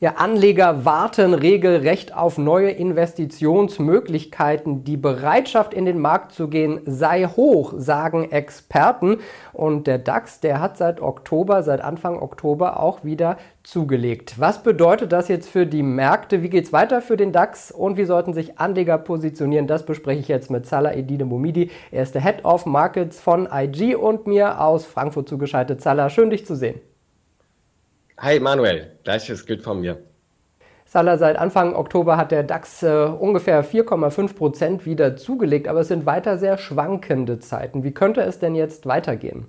Ja, Anleger warten regelrecht auf neue Investitionsmöglichkeiten. Die Bereitschaft, in den Markt zu gehen, sei hoch, sagen Experten. Und der DAX, der hat seit Oktober, seit Anfang Oktober auch wieder zugelegt. Was bedeutet das jetzt für die Märkte? Wie geht es weiter für den DAX? Und wie sollten sich Anleger positionieren? Das bespreche ich jetzt mit Salah Edine Momidi. Er ist der Head of Markets von IG und mir aus Frankfurt zugeschaltet. Salah, schön dich zu sehen. Hi Manuel, gleiches gilt von mir. Salah, seit Anfang Oktober hat der DAX äh, ungefähr 4,5 Prozent wieder zugelegt, aber es sind weiter sehr schwankende Zeiten. Wie könnte es denn jetzt weitergehen?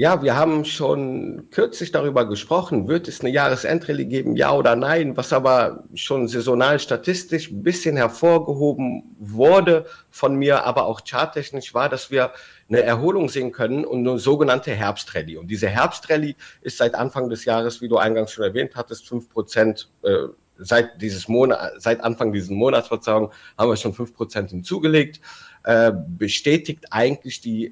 Ja, wir haben schon kürzlich darüber gesprochen, wird es eine Jahresendrallye geben, ja oder nein, was aber schon saisonal statistisch ein bisschen hervorgehoben wurde von mir, aber auch charttechnisch war, dass wir eine Erholung sehen können und eine sogenannte Herbstrallye. Und diese Herbstrallye ist seit Anfang des Jahres, wie du eingangs schon erwähnt hattest, fünf Prozent äh, seit dieses Monat, seit Anfang dieses Monats, Verzeihung, haben wir schon fünf Prozent hinzugelegt. Äh, bestätigt eigentlich die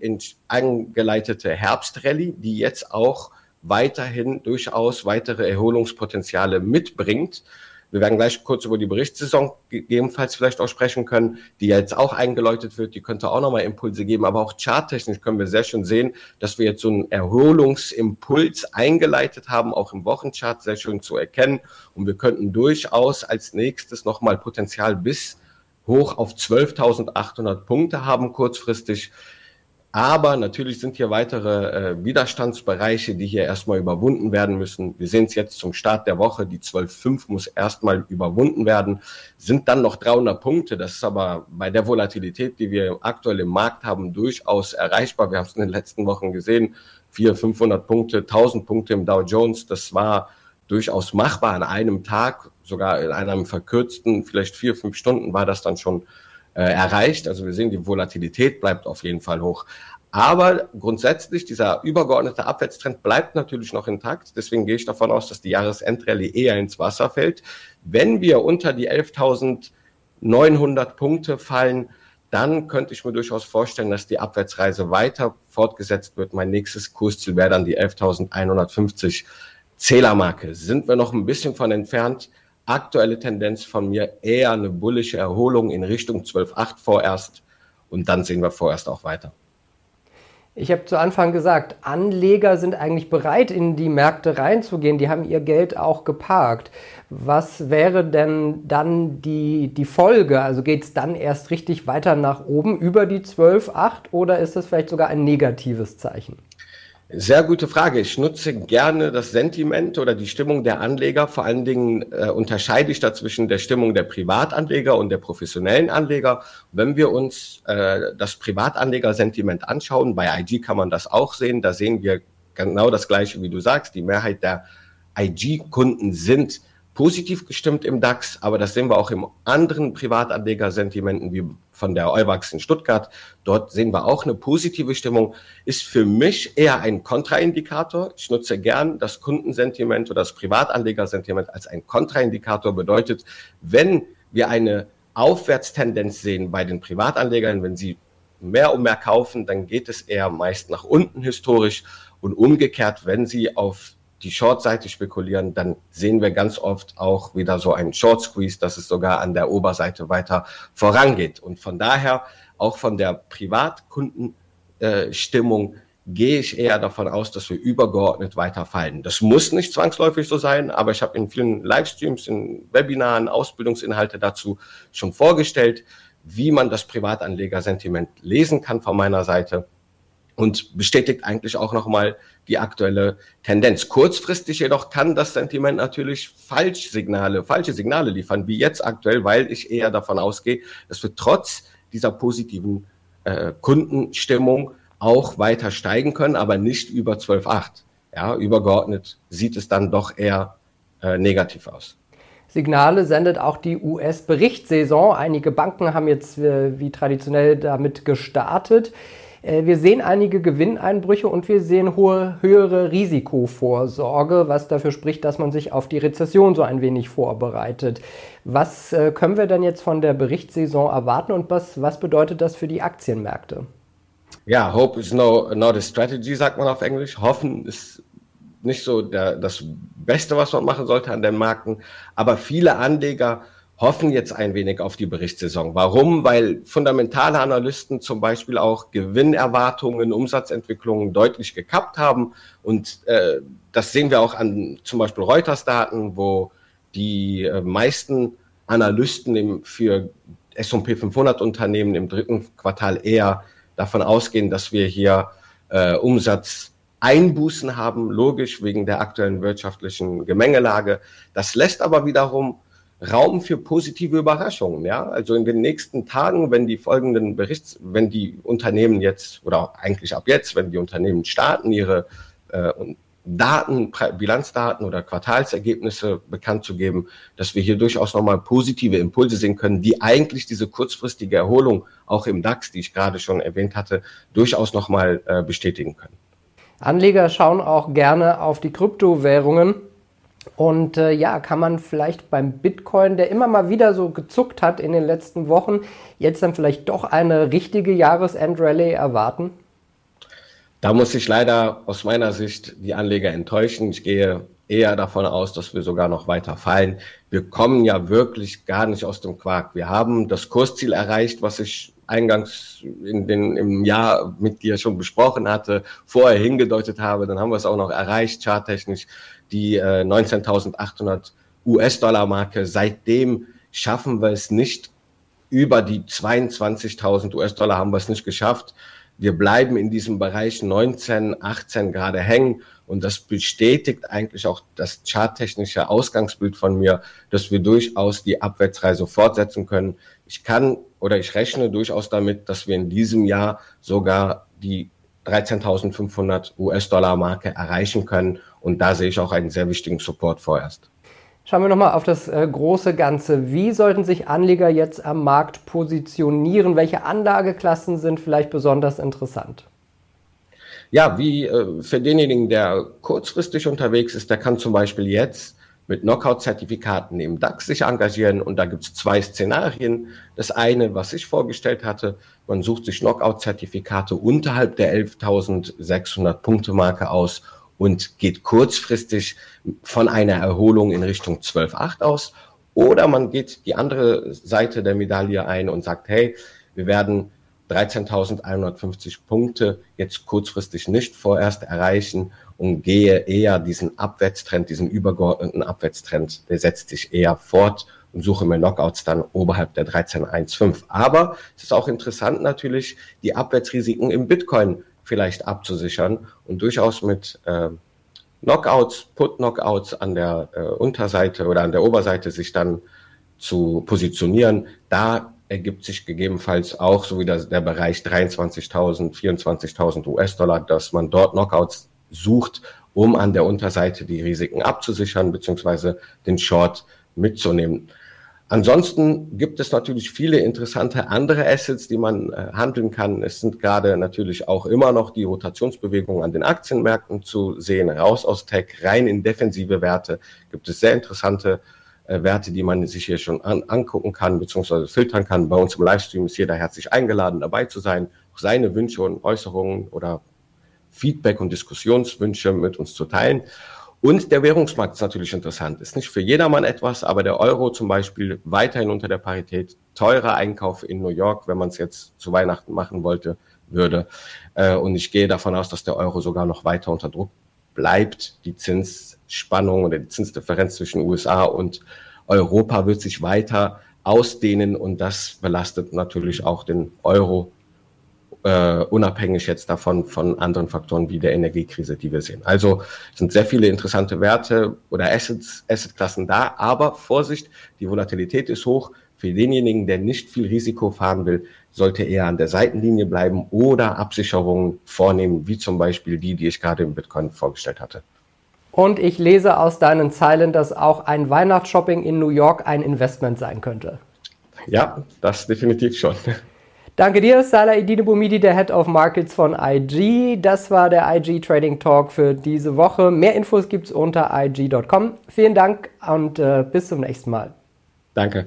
angeleitete Herbstrallye, die jetzt auch weiterhin durchaus weitere Erholungspotenziale mitbringt. Wir werden gleich kurz über die Berichtssaison gegebenenfalls vielleicht auch sprechen können, die jetzt auch eingeläutet wird. Die könnte auch nochmal Impulse geben. Aber auch charttechnisch können wir sehr schön sehen, dass wir jetzt so einen Erholungsimpuls eingeleitet haben, auch im Wochenchart sehr schön zu erkennen. Und wir könnten durchaus als nächstes nochmal Potenzial bis hoch auf 12.800 Punkte haben kurzfristig. Aber natürlich sind hier weitere äh, Widerstandsbereiche, die hier erstmal überwunden werden müssen. Wir sehen es jetzt zum Start der Woche, die 12.5 muss erstmal überwunden werden. Sind dann noch 300 Punkte. Das ist aber bei der Volatilität, die wir aktuell im Markt haben, durchaus erreichbar. Wir haben es in den letzten Wochen gesehen. 400, 500 Punkte, 1000 Punkte im Dow Jones. Das war durchaus machbar an einem Tag, sogar in einem verkürzten, vielleicht vier, fünf Stunden war das dann schon äh, erreicht. Also wir sehen, die Volatilität bleibt auf jeden Fall hoch. Aber grundsätzlich, dieser übergeordnete Abwärtstrend bleibt natürlich noch intakt. Deswegen gehe ich davon aus, dass die Jahresendrallye eher ins Wasser fällt. Wenn wir unter die 11.900 Punkte fallen, dann könnte ich mir durchaus vorstellen, dass die Abwärtsreise weiter fortgesetzt wird. Mein nächstes Kursziel wäre dann die 11.150 Zählermarke. Sind wir noch ein bisschen von entfernt. Aktuelle Tendenz von mir eher eine bullische Erholung in Richtung 12,8 vorerst und dann sehen wir vorerst auch weiter. Ich habe zu Anfang gesagt, Anleger sind eigentlich bereit, in die Märkte reinzugehen. Die haben ihr Geld auch geparkt. Was wäre denn dann die, die Folge? Also geht es dann erst richtig weiter nach oben über die 12,8 oder ist das vielleicht sogar ein negatives Zeichen? Sehr gute Frage. Ich nutze gerne das Sentiment oder die Stimmung der Anleger. Vor allen Dingen äh, unterscheide ich da zwischen der Stimmung der Privatanleger und der professionellen Anleger. Wenn wir uns äh, das Privatanlegersentiment anschauen, bei IG kann man das auch sehen. Da sehen wir genau das Gleiche, wie du sagst. Die Mehrheit der IG-Kunden sind positiv gestimmt im DAX, aber das sehen wir auch im anderen Privatanlegersentimenten wie von der Euwax in Stuttgart. Dort sehen wir auch eine positive Stimmung. Ist für mich eher ein Kontraindikator. Ich nutze gern das Kundensentiment oder das Privatanlegersentiment als ein Kontraindikator. Bedeutet, wenn wir eine Aufwärtstendenz sehen bei den Privatanlegern, wenn sie mehr und mehr kaufen, dann geht es eher meist nach unten historisch und umgekehrt, wenn sie auf die Short-Seite spekulieren, dann sehen wir ganz oft auch wieder so einen Short Squeeze, dass es sogar an der Oberseite weiter vorangeht. Und von daher, auch von der Privatkundenstimmung, äh, gehe ich eher davon aus, dass wir übergeordnet weiterfallen. Das muss nicht zwangsläufig so sein, aber ich habe in vielen Livestreams, in Webinaren, Ausbildungsinhalte dazu schon vorgestellt, wie man das Privatanlegersentiment lesen kann von meiner Seite und bestätigt eigentlich auch nochmal die aktuelle Tendenz. Kurzfristig jedoch kann das Sentiment natürlich Falschsignale, falsche Signale liefern, wie jetzt aktuell, weil ich eher davon ausgehe, dass wir trotz dieser positiven äh, Kundenstimmung auch weiter steigen können, aber nicht über 12,8. Ja, übergeordnet sieht es dann doch eher äh, negativ aus. Signale sendet auch die US-Berichtssaison. Einige Banken haben jetzt äh, wie traditionell damit gestartet. Äh, wir sehen einige Gewinneinbrüche und wir sehen hohe, höhere Risikovorsorge, was dafür spricht, dass man sich auf die Rezession so ein wenig vorbereitet. Was äh, können wir denn jetzt von der Berichtssaison erwarten und was, was bedeutet das für die Aktienmärkte? Ja, Hope is no, not a strategy, sagt man auf Englisch. Hoffen ist nicht so der, das Beste, was man machen sollte an den Marken. Aber viele Anleger hoffen jetzt ein wenig auf die Berichtssaison. Warum? Weil fundamentale Analysten zum Beispiel auch Gewinnerwartungen, Umsatzentwicklungen deutlich gekappt haben. Und äh, das sehen wir auch an zum Beispiel Reuters-Daten, wo die äh, meisten Analysten im, für S&P 500 Unternehmen im dritten Quartal eher davon ausgehen, dass wir hier äh, Umsatzeinbußen haben, logisch wegen der aktuellen wirtschaftlichen Gemengelage. Das lässt aber wiederum Raum für positive Überraschungen. Ja, also in den nächsten Tagen, wenn die folgenden Berichts, wenn die Unternehmen jetzt oder eigentlich ab jetzt, wenn die Unternehmen starten, ihre äh, Daten, Bilanzdaten oder Quartalsergebnisse bekannt zu geben, dass wir hier durchaus nochmal positive Impulse sehen können, die eigentlich diese kurzfristige Erholung auch im DAX, die ich gerade schon erwähnt hatte, durchaus nochmal äh, bestätigen können. Anleger schauen auch gerne auf die Kryptowährungen. Und äh, ja, kann man vielleicht beim Bitcoin, der immer mal wieder so gezuckt hat in den letzten Wochen, jetzt dann vielleicht doch eine richtige Jahresendrallye erwarten? Da muss ich leider aus meiner Sicht die Anleger enttäuschen. Ich gehe eher davon aus, dass wir sogar noch weiter fallen. Wir kommen ja wirklich gar nicht aus dem Quark. Wir haben das Kursziel erreicht, was ich eingangs in den, im Jahr mit dir schon besprochen hatte, vorher hingedeutet habe. Dann haben wir es auch noch erreicht, charttechnisch, die äh, 19.800 US-Dollar-Marke. Seitdem schaffen wir es nicht. Über die 22.000 US-Dollar haben wir es nicht geschafft. Wir bleiben in diesem Bereich 19, 18 gerade hängen und das bestätigt eigentlich auch das charttechnische Ausgangsbild von mir, dass wir durchaus die Abwärtsreise fortsetzen können. Ich kann oder ich rechne durchaus damit, dass wir in diesem Jahr sogar die 13.500 US-Dollar Marke erreichen können und da sehe ich auch einen sehr wichtigen Support vorerst. Schauen wir nochmal auf das äh, große Ganze. Wie sollten sich Anleger jetzt am Markt positionieren? Welche Anlageklassen sind vielleicht besonders interessant? Ja, wie äh, für denjenigen, der kurzfristig unterwegs ist, der kann zum Beispiel jetzt mit Knockout-Zertifikaten im DAX sich engagieren und da gibt es zwei Szenarien. Das eine, was ich vorgestellt hatte, man sucht sich Knockout-Zertifikate unterhalb der 11.600 Punkte Marke aus und geht kurzfristig von einer Erholung in Richtung 12,8 aus. Oder man geht die andere Seite der Medaille ein und sagt, hey, wir werden 13.150 Punkte jetzt kurzfristig nicht vorerst erreichen und gehe eher diesen Abwärtstrend, diesen übergeordneten Abwärtstrend, der setzt sich eher fort und suche mir Knockouts dann oberhalb der 13.15. Aber es ist auch interessant natürlich, die Abwärtsrisiken im Bitcoin vielleicht abzusichern und durchaus mit äh, Knockouts, Put-Knockouts an der äh, Unterseite oder an der Oberseite sich dann zu positionieren. Da ergibt sich gegebenenfalls auch so wie der, der Bereich 23.000, 24.000 US-Dollar, dass man dort Knockouts sucht, um an der Unterseite die Risiken abzusichern beziehungsweise den Short mitzunehmen. Ansonsten gibt es natürlich viele interessante andere Assets, die man äh, handeln kann. Es sind gerade natürlich auch immer noch die Rotationsbewegungen an den Aktienmärkten zu sehen. Raus aus Tech, rein in defensive Werte gibt es sehr interessante äh, Werte, die man sich hier schon an, angucken kann bzw. filtern kann. Bei uns im Livestream ist jeder herzlich eingeladen, dabei zu sein, auch seine Wünsche und Äußerungen oder Feedback und Diskussionswünsche mit uns zu teilen. Und der Währungsmarkt ist natürlich interessant. Ist nicht für jedermann etwas, aber der Euro zum Beispiel weiterhin unter der Parität. Teurer Einkauf in New York, wenn man es jetzt zu Weihnachten machen wollte, würde. Äh, und ich gehe davon aus, dass der Euro sogar noch weiter unter Druck bleibt. Die Zinsspannung oder die Zinsdifferenz zwischen USA und Europa wird sich weiter ausdehnen und das belastet natürlich auch den Euro äh, unabhängig jetzt davon von anderen Faktoren wie der Energiekrise, die wir sehen. Also sind sehr viele interessante Werte oder Assets, Assetklassen da, aber Vorsicht, die Volatilität ist hoch. Für denjenigen, der nicht viel Risiko fahren will, sollte er an der Seitenlinie bleiben oder Absicherungen vornehmen, wie zum Beispiel die, die ich gerade im Bitcoin vorgestellt hatte. Und ich lese aus deinen Zeilen, dass auch ein Weihnachtsshopping in New York ein Investment sein könnte. Ja, das definitiv schon. Danke dir, Salah Idine Bumidi, der Head of Markets von IG. Das war der IG Trading Talk für diese Woche. Mehr Infos gibt es unter IG.com. Vielen Dank und äh, bis zum nächsten Mal. Danke.